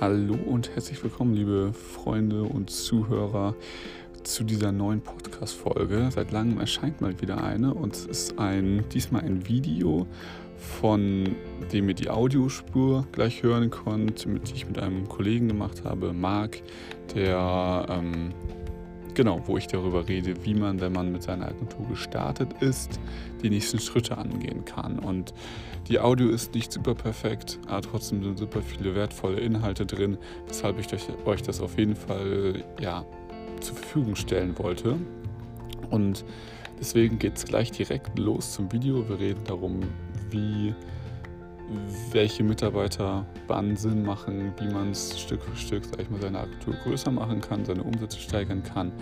Hallo und herzlich willkommen, liebe Freunde und Zuhörer, zu dieser neuen Podcast-Folge. Seit langem erscheint mal wieder eine und es ist ein, diesmal ein Video, von dem ihr die Audiospur gleich hören könnt, die ich mit einem Kollegen gemacht habe, Marc, der ähm, Genau, wo ich darüber rede, wie man, wenn man mit seiner Agentur gestartet ist, die nächsten Schritte angehen kann. Und die Audio ist nicht super perfekt, aber trotzdem sind super viele wertvolle Inhalte drin, weshalb ich euch das auf jeden Fall ja, zur Verfügung stellen wollte. Und deswegen geht es gleich direkt los zum Video. Wir reden darum, wie welche Mitarbeiter wann Sinn machen, wie man es Stück für Stück, sag ich mal, seine Agentur größer machen kann, seine Umsätze steigern kann.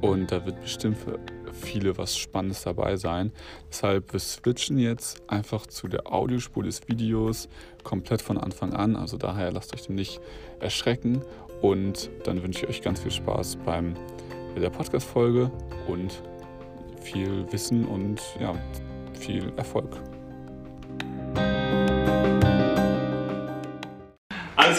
Und da wird bestimmt für viele was Spannendes dabei sein. Deshalb, wir switchen jetzt einfach zu der Audiospur des Videos komplett von Anfang an. Also daher lasst euch nicht erschrecken. Und dann wünsche ich euch ganz viel Spaß beim der Podcast-Folge und viel Wissen und ja, viel Erfolg.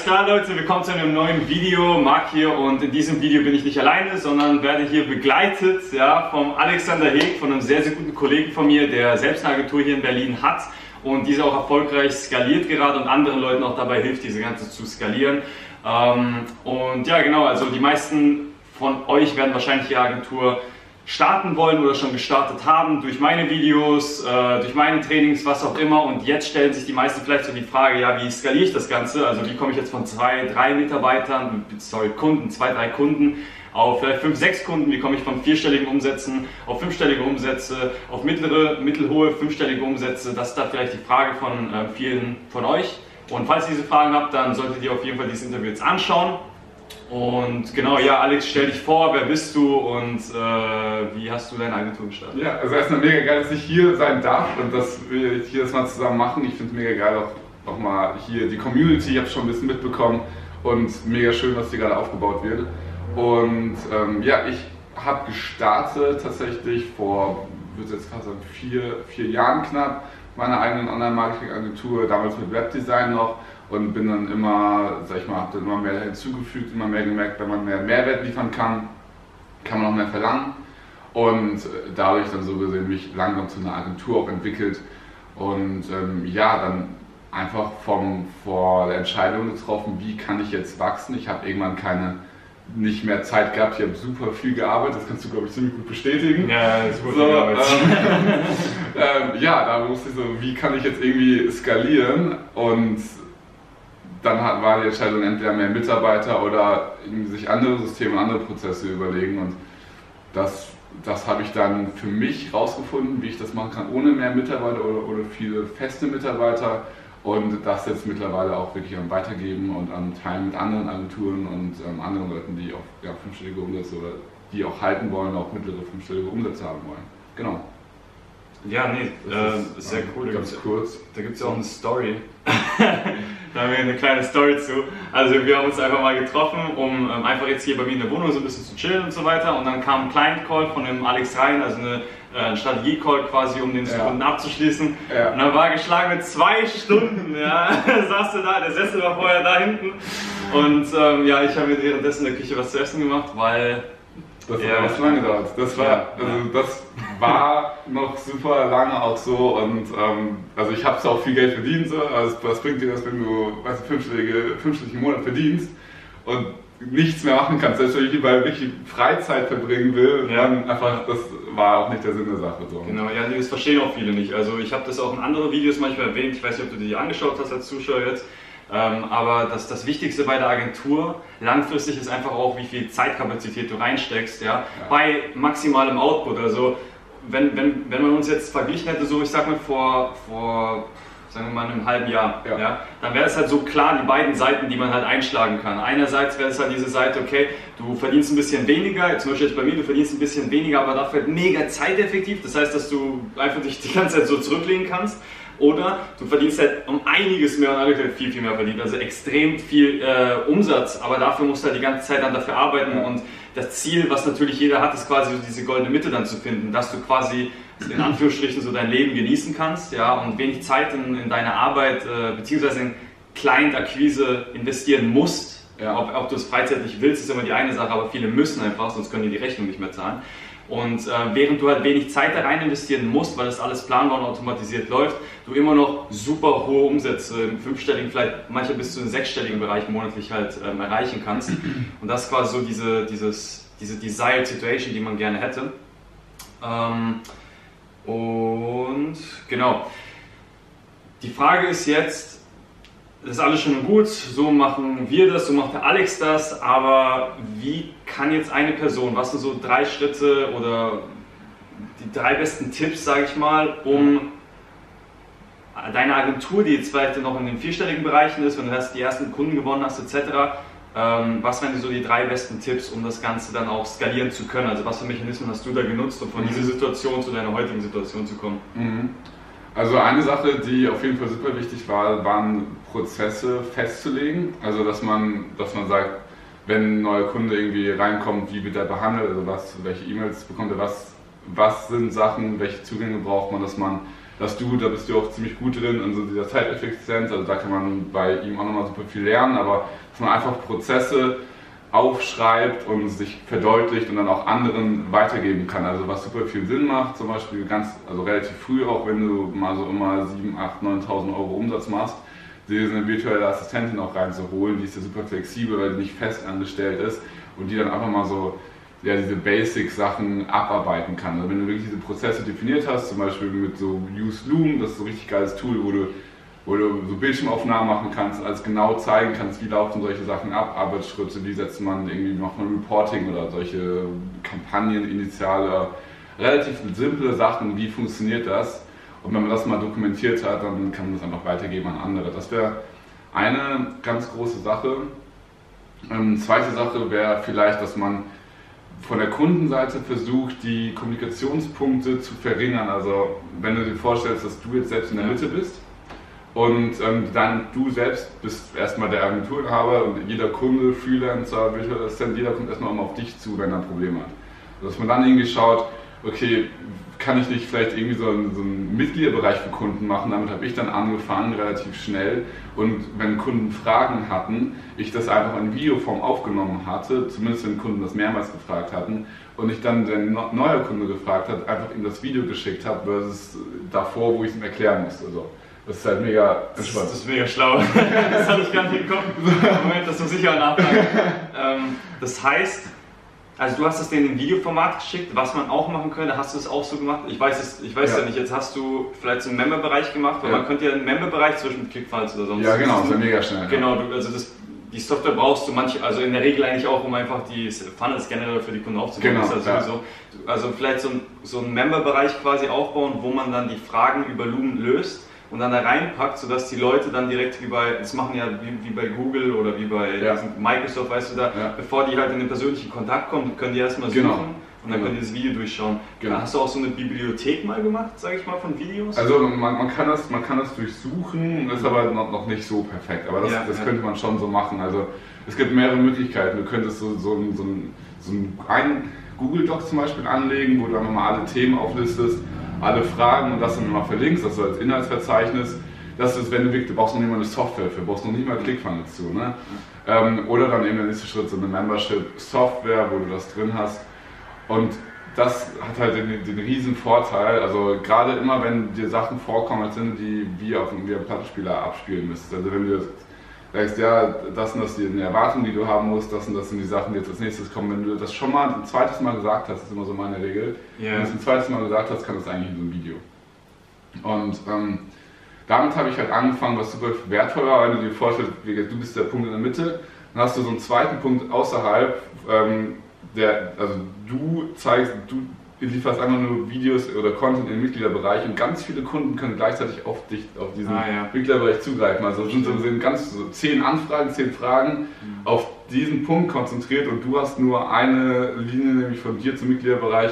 Klar Leute, willkommen zu einem neuen Video. Marc hier und in diesem Video bin ich nicht alleine, sondern werde hier begleitet ja, vom Alexander Heg, von einem sehr, sehr guten Kollegen von mir, der selbst eine Agentur hier in Berlin hat und diese auch erfolgreich skaliert gerade und anderen Leuten auch dabei hilft, diese ganze zu skalieren. Ähm, und ja genau, also die meisten von euch werden wahrscheinlich die Agentur starten wollen oder schon gestartet haben durch meine Videos, äh, durch meine Trainings, was auch immer. Und jetzt stellen sich die meisten vielleicht so die Frage, ja, wie skaliere ich das Ganze? Also wie komme ich jetzt von zwei, drei Mitarbeitern, sorry, Kunden, zwei, drei Kunden auf vielleicht fünf, sechs Kunden, wie komme ich von vierstelligen Umsätzen auf fünfstellige Umsätze, auf mittlere, mittelhohe, fünfstellige Umsätze. Das ist da vielleicht die Frage von äh, vielen von euch. Und falls ihr diese Fragen habt, dann solltet ihr auf jeden Fall dieses Interview jetzt anschauen. Und genau, ja, Alex, stell dich vor, wer bist du und äh, wie hast du deine Agentur gestartet? Ja, also erstmal mega geil, dass ich hier sein darf und dass wir hier das mal zusammen machen. Ich finde es mega geil, auch, auch mal hier die Community, ich habe schon ein bisschen mitbekommen und mega schön, was hier gerade aufgebaut wird. Und ähm, ja, ich habe gestartet tatsächlich vor, würde jetzt fast sagen, vier, vier Jahren knapp, meiner eigenen Online-Marketing-Agentur, damals mit Webdesign noch und bin dann immer, sag ich mal, habe dann immer mehr hinzugefügt, immer mehr gemerkt, wenn man mehr Mehrwert liefern kann, kann man auch mehr verlangen. Und dadurch dann so gesehen mich langsam zu einer Agentur auch entwickelt. Und ähm, ja, dann einfach vom, vor der Entscheidung getroffen, wie kann ich jetzt wachsen. Ich habe irgendwann keine nicht mehr Zeit gehabt, ich habe super viel gearbeitet, das kannst du glaube ich ziemlich gut bestätigen. Ja, das wurde so, ähm, ähm, Ja, da musste ich so, wie kann ich jetzt irgendwie skalieren? Und dann hat, war die Entscheidung entweder mehr Mitarbeiter oder sich andere Systeme, andere Prozesse überlegen. Und das, das habe ich dann für mich rausgefunden, wie ich das machen kann, ohne mehr Mitarbeiter oder, oder viele feste Mitarbeiter. Und das jetzt mittlerweile auch wirklich am Weitergeben und am Teilen mit anderen Agenturen und ähm, anderen Leuten, die auch ja, fünfstellige Umsätze oder die auch halten wollen, auch mittlere fünfstellige Umsätze haben wollen. Genau. Ja, nee, äh, ist sehr cool. Ganz da kurz. Da gibt es ja auch eine Story. da haben wir eine kleine Story zu. Also wir haben uns einfach mal getroffen, um ähm, einfach jetzt hier bei mir in der Wohnung so ein bisschen zu chillen und so weiter. Und dann kam ein Client-Call von dem Alex Rhein, also eine äh, Strategie-Call quasi, um den ja. Kunden abzuschließen. Ja. Und dann war geschlagen mit zwei Stunden. ja, saß du da, der Sessel war vorher da hinten. Und ähm, ja, ich habe mir währenddessen in der Küche was zu essen gemacht, weil das ja, hat lange gedauert. Das war, also das war noch super lange auch so und ähm, also ich habe auch viel Geld verdient. So. Also was bringt dir das, wenn du weißt, fünfstellige, fünfstellige Monat verdienst und nichts mehr machen kannst, selbst wenn ich lieber wirklich Freizeit verbringen will, ja. dann einfach, das war auch nicht der Sinn der Sache. So. Genau, ja, das verstehen auch viele nicht. Also ich habe das auch in anderen Videos manchmal erwähnt, ich weiß nicht, ob du die angeschaut hast als Zuschauer jetzt, ähm, aber das, das Wichtigste bei der Agentur langfristig ist einfach auch, wie viel Zeitkapazität du reinsteckst, ja, ja. bei maximalem Output. Also wenn, wenn, wenn man uns jetzt verglichen hätte, so ich sag mal vor, vor sagen wir mal einem halben Jahr, ja. ja dann wäre es halt so klar die beiden Seiten, die man halt einschlagen kann. Einerseits wäre es halt diese Seite, okay, du verdienst ein bisschen weniger, zum Beispiel jetzt bei mir, du verdienst ein bisschen weniger, aber dafür halt mega zeiteffektiv. Das heißt, dass du einfach dich die ganze Zeit so zurücklegen kannst. Oder du verdienst halt um einiges mehr und alle halt viel, viel mehr verdient. Also extrem viel äh, Umsatz, aber dafür musst du halt die ganze Zeit dann dafür arbeiten. Und das Ziel, was natürlich jeder hat, ist quasi so diese goldene Mitte dann zu finden, dass du quasi in Anführungsstrichen so dein Leben genießen kannst ja, und wenig Zeit in, in deine Arbeit äh, beziehungsweise in Client-Akquise investieren musst, Ja. Ob, ob du es freizeitlich willst, ist immer die eine Sache, aber viele müssen einfach, sonst können die die Rechnung nicht mehr zahlen. Und äh, während du halt wenig Zeit da rein investieren musst, weil das alles planbar und automatisiert läuft, du immer noch super hohe Umsätze im fünfstelligen, vielleicht manchmal bis zu einem sechsstelligen Bereich monatlich halt ähm, erreichen kannst. Und das ist quasi so diese, dieses, diese Desired Situation, die man gerne hätte. Ähm, und genau. Die Frage ist jetzt, das ist alles schön und gut, so machen wir das, so macht der Alex das, aber wie kann jetzt eine Person, was sind so drei Schritte oder die drei besten Tipps, sage ich mal, um deine Agentur, die jetzt vielleicht noch in den vierstelligen Bereichen ist, wenn du erst die ersten Kunden gewonnen hast, etc., ähm, was wären so die drei besten Tipps, um das Ganze dann auch skalieren zu können? Also was für Mechanismen hast du da genutzt, um von mhm. dieser Situation zu deiner heutigen Situation zu kommen? Mhm. Also eine Sache, die auf jeden Fall super wichtig war, waren Prozesse festzulegen. Also dass man, dass man sagt, wenn ein neuer Kunde irgendwie reinkommt, wie wird er behandelt, also was, welche E-Mails bekommt er, was, was sind Sachen, welche Zugänge braucht man, dass man, dass du, da bist du auch ziemlich gut drin, in so dieser Zeiteffizienz, also da kann man bei ihm auch nochmal super viel lernen, aber dass man einfach Prozesse aufschreibt und sich verdeutlicht und dann auch anderen weitergeben kann. Also was super viel Sinn macht, zum Beispiel ganz, also relativ früh auch, wenn du mal so immer 7, 8, 9.000 Euro Umsatz machst, dir eine virtuelle Assistentin auch reinzuholen, die ist ja super flexibel, weil die nicht fest angestellt ist und die dann einfach mal so ja, diese Basic-Sachen abarbeiten kann. Also wenn du wirklich diese Prozesse definiert hast, zum Beispiel mit so Use Loom, das ist so ein richtig geiles Tool, wo du wo du so Bildschirmaufnahmen machen kannst, als genau zeigen kannst, wie laufen solche Sachen ab, Arbeitsschritte, wie setzt man irgendwie, macht man Reporting oder solche Kampagnen, Initiale, relativ simple Sachen, wie funktioniert das? Und wenn man das mal dokumentiert hat, dann kann man das einfach weitergeben an andere. Das wäre eine ganz große Sache. Ähm, zweite Sache wäre vielleicht, dass man von der Kundenseite versucht, die Kommunikationspunkte zu verringern. Also wenn du dir vorstellst, dass du jetzt selbst in der Mitte bist, und ähm, dann du selbst bist erstmal der Agenturinhaber und jeder Kunde, Freelancer, Virtual Assistent, jeder kommt erstmal immer auf dich zu, wenn er ein Problem hat. Dass man dann irgendwie schaut, okay, kann ich nicht vielleicht irgendwie so einen, so einen Mitgliederbereich für Kunden machen? Damit habe ich dann angefangen, relativ schnell. Und wenn Kunden Fragen hatten, ich das einfach in Videoform aufgenommen hatte, zumindest wenn Kunden das mehrmals gefragt hatten, und ich dann der neue Kunde gefragt hat, einfach ihm das Video geschickt habe, versus davor, wo ich es ihm erklären musste. So. Das ist halt mega entspannt. Das, ist mega schlau. das hatte ich gar nicht im Kopf. Moment, das muss ich auch nachfragen. ähm, das heißt, also du hast es denen im Videoformat geschickt, was man auch machen könnte. Hast du es auch so gemacht? Ich weiß es, ich weiß ja. ja nicht. Jetzt hast du vielleicht so einen Member-Bereich gemacht, weil ja. man könnte ja einen Member-Bereich zwischen ClickFunnels oder sonst. Ja, genau, das ist mega schnell. Genau, du, also das, die Software brauchst du manche, also in der Regel eigentlich auch, um einfach die Funnels generell für die Kunden aufzubauen. Genau, also, ja. so, also vielleicht so, ein, so einen Member-Bereich quasi aufbauen, wo man dann die Fragen über Loom löst und dann da reinpackt, sodass die Leute dann direkt wie bei, das machen ja wie, wie bei Google oder wie bei ja. Microsoft, weißt du da, ja. bevor die halt in den persönlichen Kontakt kommen, können die erstmal suchen. Genau. Und dann genau. können die das Video durchschauen. Genau. Hast du auch so eine Bibliothek mal gemacht, sage ich mal, von Videos? Also man, man, kann, das, man kann das durchsuchen, ist aber noch, noch nicht so perfekt. Aber das, ja, das könnte man schon so machen. Also es gibt mehrere Möglichkeiten. Du könntest so, so, so, so ein Google Doc zum Beispiel anlegen, wo du einfach mal alle Themen auflistest alle Fragen und das dann immer verlinkst, das so als Inhaltsverzeichnis. Das ist, wenn du wirklich, du brauchst noch nicht mal eine Software für, brauchst noch nicht mal ClickFunnels zu. Ne? Ähm, oder dann eben der nächste Schritt, so eine Membership-Software, wo du das drin hast. Und das hat halt den, den riesen Vorteil, also gerade immer, wenn dir Sachen vorkommen, du die wie auf einem Plattenspieler abspielen müsstest. Also wenn du sagst, ja, das und das sind die Erwartungen, die du haben musst, das und das sind die Sachen, die jetzt als nächstes kommen. Wenn du das schon mal ein zweites Mal gesagt hast, ist immer so meine Regel, yeah. wenn du es ein zweites Mal gesagt hast, kann das eigentlich in so einem Video. Und ähm, damit habe ich halt angefangen, was super wertvoll war, wenn du dir vorstellst, du bist der Punkt in der Mitte, dann hast du so einen zweiten Punkt außerhalb, ähm, der, also du zeigst, du lieferst einfach nur Videos oder Content im Mitgliederbereich und ganz viele Kunden können gleichzeitig auf dich, auf diesen ah, ja. Mitgliederbereich zugreifen. Also sind, so, sind ganz so zehn Anfragen, zehn Fragen mhm. auf diesen Punkt konzentriert und du hast nur eine Linie, nämlich von dir zum Mitgliederbereich,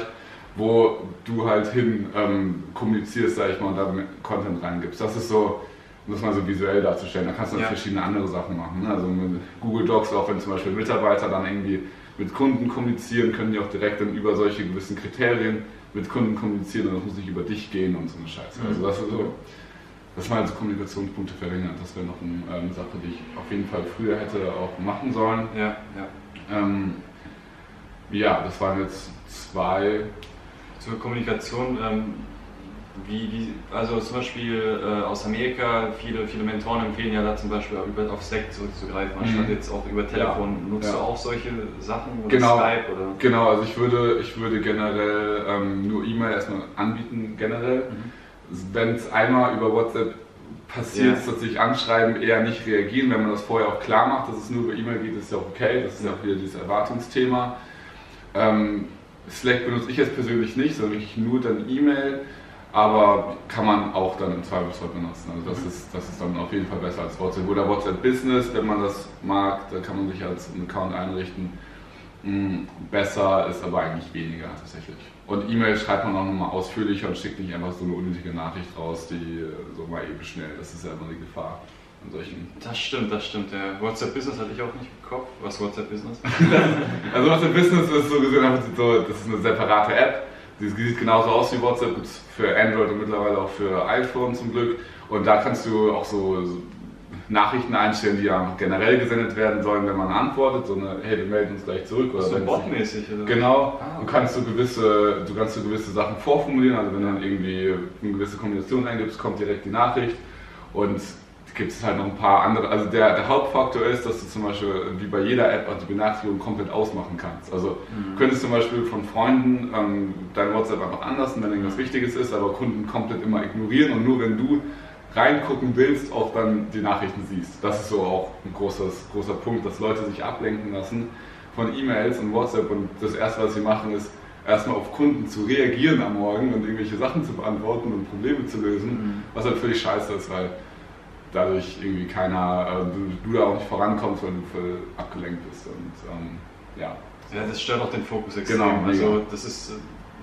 wo du halt hin ähm, kommunizierst, sag ich mal, und da Content reingibst. Das ist so, um das mal so visuell darzustellen. Da kannst du ja. verschiedene andere Sachen machen. Ne? Also mit Google Docs, auch wenn zum Beispiel Mitarbeiter dann irgendwie mit Kunden kommunizieren, können die auch direkt dann über solche gewissen Kriterien mit Kunden kommunizieren und das muss nicht über dich gehen und so eine Scheiße. Also das ist so dass man also Kommunikationspunkte verringert. Das wäre noch eine ähm, Sache, die ich auf jeden Fall früher hätte auch machen sollen. Ja, ja. Ähm, ja, das waren jetzt zwei. Zur Kommunikation, ähm, wie, wie, also zum Beispiel äh, aus Amerika, viele, viele Mentoren empfehlen ja da zum Beispiel über, auf Slack zurückzugreifen, anstatt Mhm. jetzt auch über Telefon. Ja, Nutzt du ja. auch solche Sachen oder Genau. Skype oder? Genau, also ich würde, ich würde generell ähm, nur E-Mail erstmal anbieten, generell. Wenn es einmal über WhatsApp passiert, dass sich anschreiben, eher nicht reagieren, wenn man das vorher auch klar macht, dass es nur über E-Mail geht, ist ja auch okay, das ist ja auch wieder dieses Erwartungsthema. Ähm, Slack benutze ich jetzt persönlich nicht, sondern wirklich nur dann E-Mail, aber kann man auch dann im Zweifelsfall benutzen. Also das ist, das ist dann auf jeden Fall besser als WhatsApp. Oder WhatsApp Business, wenn man das mag, da kann man sich als einen Account einrichten. Mm, Besser ist aber eigentlich weniger tatsächlich. Und E-Mail schreibt man auch nochmal ausführlicher und schickt nicht einfach so eine unnötige Nachricht raus, die so mal eben schnell. Das ist ja immer die Gefahr. Das stimmt, das stimmt. Ja. WhatsApp Business hatte ich auch nicht im Kopf. Was WhatsApp Business? Also WhatsApp Business ist so gesehen einfach so, das ist eine separate App. Die sieht genauso aus wie WhatsApp, gibt's für Android und mittlerweile auch für iPhone zum Glück. Und da kannst du auch so, Nachrichten einstellen, die ja generell gesendet werden sollen, wenn man antwortet. So eine, hey, wir melden uns gleich zurück. Oder so es- botmäßig, oder? Genau, Ah, du okay. kannst so gewisse, du kannst so gewisse Sachen vorformulieren, also wenn du dann irgendwie eine gewisse Kombination eingibst, kommt direkt die Nachricht und gibt es halt noch ein paar andere, also der, der Hauptfaktor ist, dass du zum Beispiel wie bei jeder App auch die Benachrichtigung komplett ausmachen kannst. Also du könntest zum Beispiel von Freunden ähm, dein WhatsApp einfach anlassen, wenn irgendwas Wichtiges ist, aber Kunden komplett immer ignorieren und nur wenn du reingucken willst, auch dann die Nachrichten siehst. Das ist so auch ein großes, großer Punkt, dass Leute sich ablenken lassen von E-Mails und WhatsApp und das erste, was sie machen, ist erstmal auf Kunden zu reagieren am Morgen und irgendwelche Sachen zu beantworten und Probleme zu lösen, Mhm. was halt völlig scheiße ist, weil dadurch irgendwie keiner, äh, du, du da auch nicht vorankommst, weil du voll abgelenkt bist und ähm, ja. Ja, das stört auch den Fokus extrem. Genau, also das ist,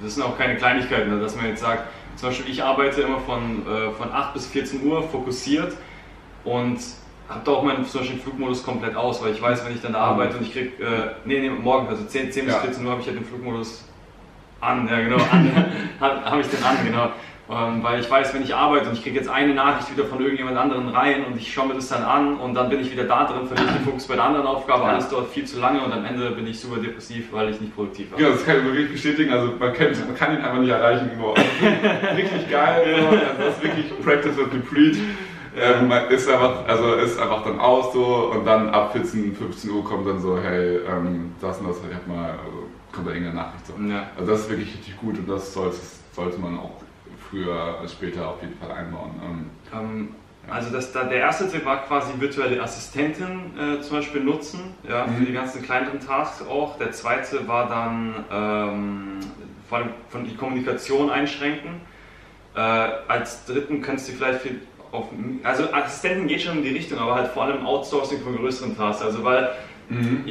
das sind auch keine Kleinigkeiten, ne, dass man jetzt sagt, zum Beispiel ich arbeite immer von, äh, von 8 bis 14 Uhr fokussiert und habe da auch meinen zum Beispiel Flugmodus komplett aus, weil ich weiß, wenn ich dann da arbeite und ich krieg, äh, nee, nee, morgen, also 10, 10 bis Ja. 14 Uhr habe ich ja den Flugmodus an, ja genau, an, habe hab ich den an, genau. Ähm, weil ich weiß, wenn ich arbeite und ich kriege jetzt eine Nachricht wieder von irgendjemand anderen rein und ich schaue mir das dann an und dann bin ich wieder da drin, verliere den Fokus bei der anderen Aufgabe, alles dauert viel zu lange und am Ende bin ich super depressiv, weil ich nicht produktiv war. Ja, das kann ich wirklich bestätigen. Also man, kennt, man kann ihn einfach nicht erreichen. Also, richtig geil. So. Also das ist wirklich Practice und Complete. Ähm, man ist einfach, also ist einfach dann aus so und dann ab 14, 15 Uhr kommt dann so, hey, ähm, das und das, ich hab mal, also kommt da irgendeine Nachricht so. Ja. Also das ist wirklich richtig gut und das sollte, sollte man auch als später auf jeden Fall einbauen. Ähm, Ähm, also das, da, der erste Tipp war quasi virtuelle Assistenten äh, zum Beispiel nutzen, ja, für Mhm. die ganzen kleineren Tasks auch. Der zweite war dann ähm, vor allem von die Kommunikation einschränken. Äh, als dritten könntest du vielleicht viel auf, also Assistenten geht schon in die Richtung, aber halt vor allem Outsourcing von größeren Tasks. Also weil mhm.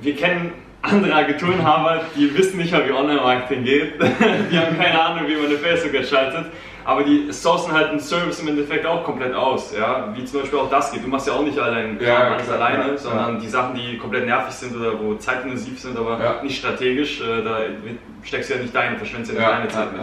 wir kennen andere Agenturenhaber, die wissen nicht wie Online-Marketing geht. die haben keine Ahnung, wie man eine Facebook schaltet. Aber die sourcen halt einen Service im Endeffekt auch komplett aus. Ja? Wie zum Beispiel auch das geht. Du machst ja auch nicht allein Ja, alles alleine, ja, sondern ja. die Sachen, die komplett nervig sind oder wo zeitintensiv sind, aber Ja. nicht strategisch, äh, da steckst du ja nicht deine, verschwendest ja nicht deine Zeit mit.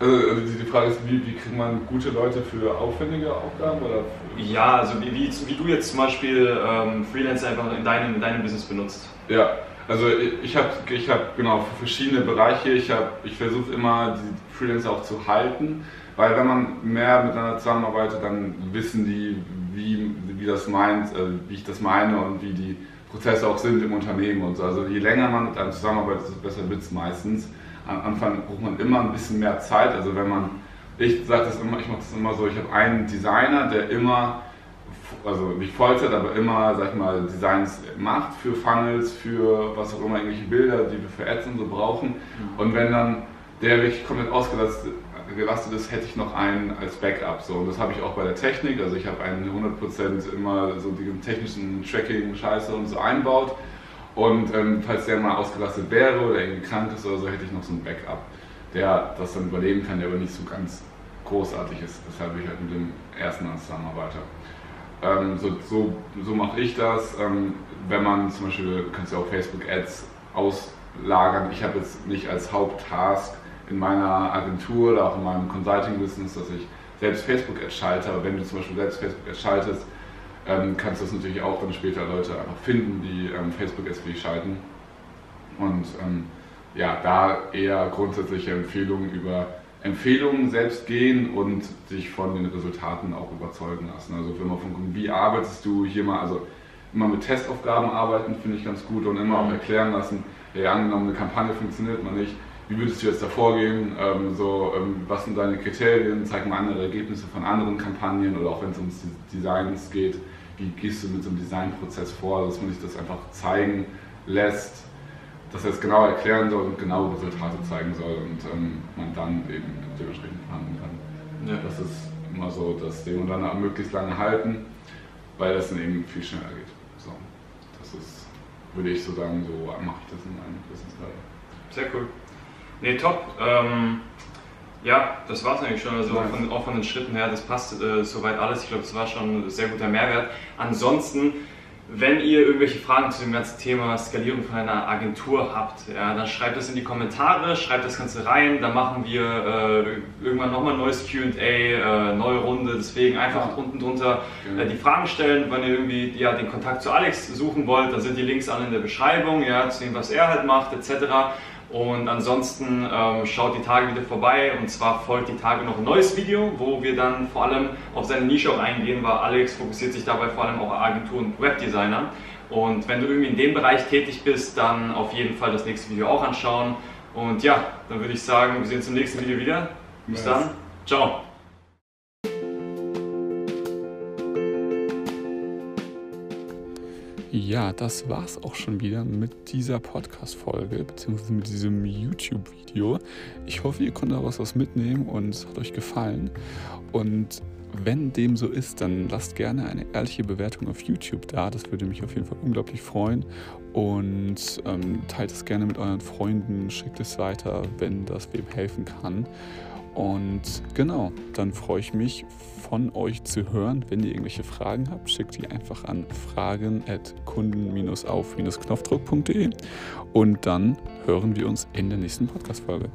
Also, also die, Frage ist, wie, wie kriegt man gute Leute für aufwendige Aufgaben? Oder Ja, also wie, wie, wie du jetzt zum Beispiel ähm, Freelancer einfach in deinem, in deinem Business benutzt. Ja, also ich- habe ich hab, genau verschiedene Bereiche, ich, ich versuche immer die Freelancer auch zu halten, weil wenn man mehr miteinander zusammenarbeitet, dann wissen die, wie, wie das meint, äh, wie ich das meine und wie die Prozesse auch sind im Unternehmen und so. Also je länger man mit einem zusammenarbeitet, desto besser wird es meistens. Am Anfang braucht man immer ein bisschen mehr Zeit, also wenn man, ich sage das immer, ich mache das immer so, ich habe einen Designer, der immer also nicht Vollzeit, aber immer, sag ich mal, Designs macht für Funnels, für was auch immer, irgendwelche Bilder, die wir für Ads und so brauchen. Und wenn dann der wirklich komplett ausgelastet gelastet ist, hätte ich noch einen als Backup. So. Und das habe ich auch bei der Technik. Also ich habe einen 100% immer so die technischen Tracking-Scheiße und so einbaut. Und ähm, falls der mal ausgelastet wäre oder irgendwie krank ist oder so, hätte ich noch so einen Backup, der das dann überleben kann, der aber nicht so ganz großartig ist. Deshalb bin ich halt mit dem ersten als Zusammenarbeiter. Ähm, so so, so mache ich das. Ähm, wenn man zum Beispiel, du kannst ja auch Facebook-Ads auslagern. Ich habe jetzt nicht als Haupttask in meiner Agentur oder auch in meinem Consulting-Business, dass ich selbst Facebook-Ads schalte, aber wenn du zum Beispiel selbst Facebook-Ads schaltest, ähm, kannst du das natürlich auch dann später Leute einfach finden, die ähm, Facebook-Ads für dich schalten. Und ähm, ja, da eher grundsätzliche Empfehlungen über Empfehlungen selbst gehen und sich von den Resultaten auch überzeugen lassen. Also wenn man von wie arbeitest du hier mal, also immer mit Testaufgaben arbeiten, finde ich ganz gut und immer auch mhm. erklären lassen, ja, angenommen eine Kampagne funktioniert mal nicht, wie würdest du jetzt da vorgehen, ähm, so, ähm, was sind deine Kriterien, zeig mal andere Ergebnisse von anderen Kampagnen oder auch wenn es ums Designs geht, wie gehst du mit so einem Designprozess vor, dass man sich das einfach zeigen lässt, dass er es genau erklären soll und genau Resultate zeigen soll und ähm, man dann eben dementsprechend verhandeln kann. Ja. Das ist immer so das Ding und dann möglichst lange halten, weil das dann eben viel schneller geht. So, das ist, würde ich so sagen, so mache ich das in meinem Business gerade. Sehr cool. Nee, top. Ähm, ja, das war es eigentlich schon. Also nice. von, auch von den Schritten her, das passt äh, soweit alles. Ich glaube, das war schon ein sehr guter Mehrwert. Ansonsten wenn ihr irgendwelche Fragen zu dem ganzen Thema Skalierung von einer Agentur habt, ja, dann schreibt das in die Kommentare, schreibt das Ganze rein, dann machen wir äh, irgendwann nochmal ein neues QA, äh, neue Runde. Deswegen einfach ja. unten drunter äh, die Fragen stellen. Wenn ihr irgendwie ja, den Kontakt zu Alex suchen wollt, dann sind die Links alle in der Beschreibung, ja, zu dem, was er halt macht, etc. Und ansonsten ähm, schaut die Tage wieder vorbei und zwar folgt die Tage noch ein neues Video, wo wir dann vor allem auf seine Nische auch eingehen, weil Alex fokussiert sich dabei vor allem auch Agentur und Webdesigner. Und wenn du irgendwie in dem Bereich tätig bist, dann auf jeden Fall das nächste Video auch anschauen. Und ja, dann würde ich sagen, wir sehen uns im nächsten Video wieder. Bis dann. Ciao. Ja, das war's auch schon wieder mit dieser Podcast-Folge, beziehungsweise mit diesem YouTube-Video. Ich hoffe, ihr konntet daraus was mitnehmen und es hat euch gefallen. Und wenn dem so ist, dann lasst gerne eine ehrliche Bewertung auf YouTube da. Das würde mich auf jeden Fall unglaublich freuen. Und ähm, teilt es gerne mit euren Freunden, schickt es weiter, wenn das wem helfen kann. Und genau, dann freue ich mich von euch zu hören. Wenn ihr irgendwelche Fragen habt, schickt die einfach an fragen.kunden-auf-knopfdruck.de und dann hören wir uns in der nächsten Podcast-Folge.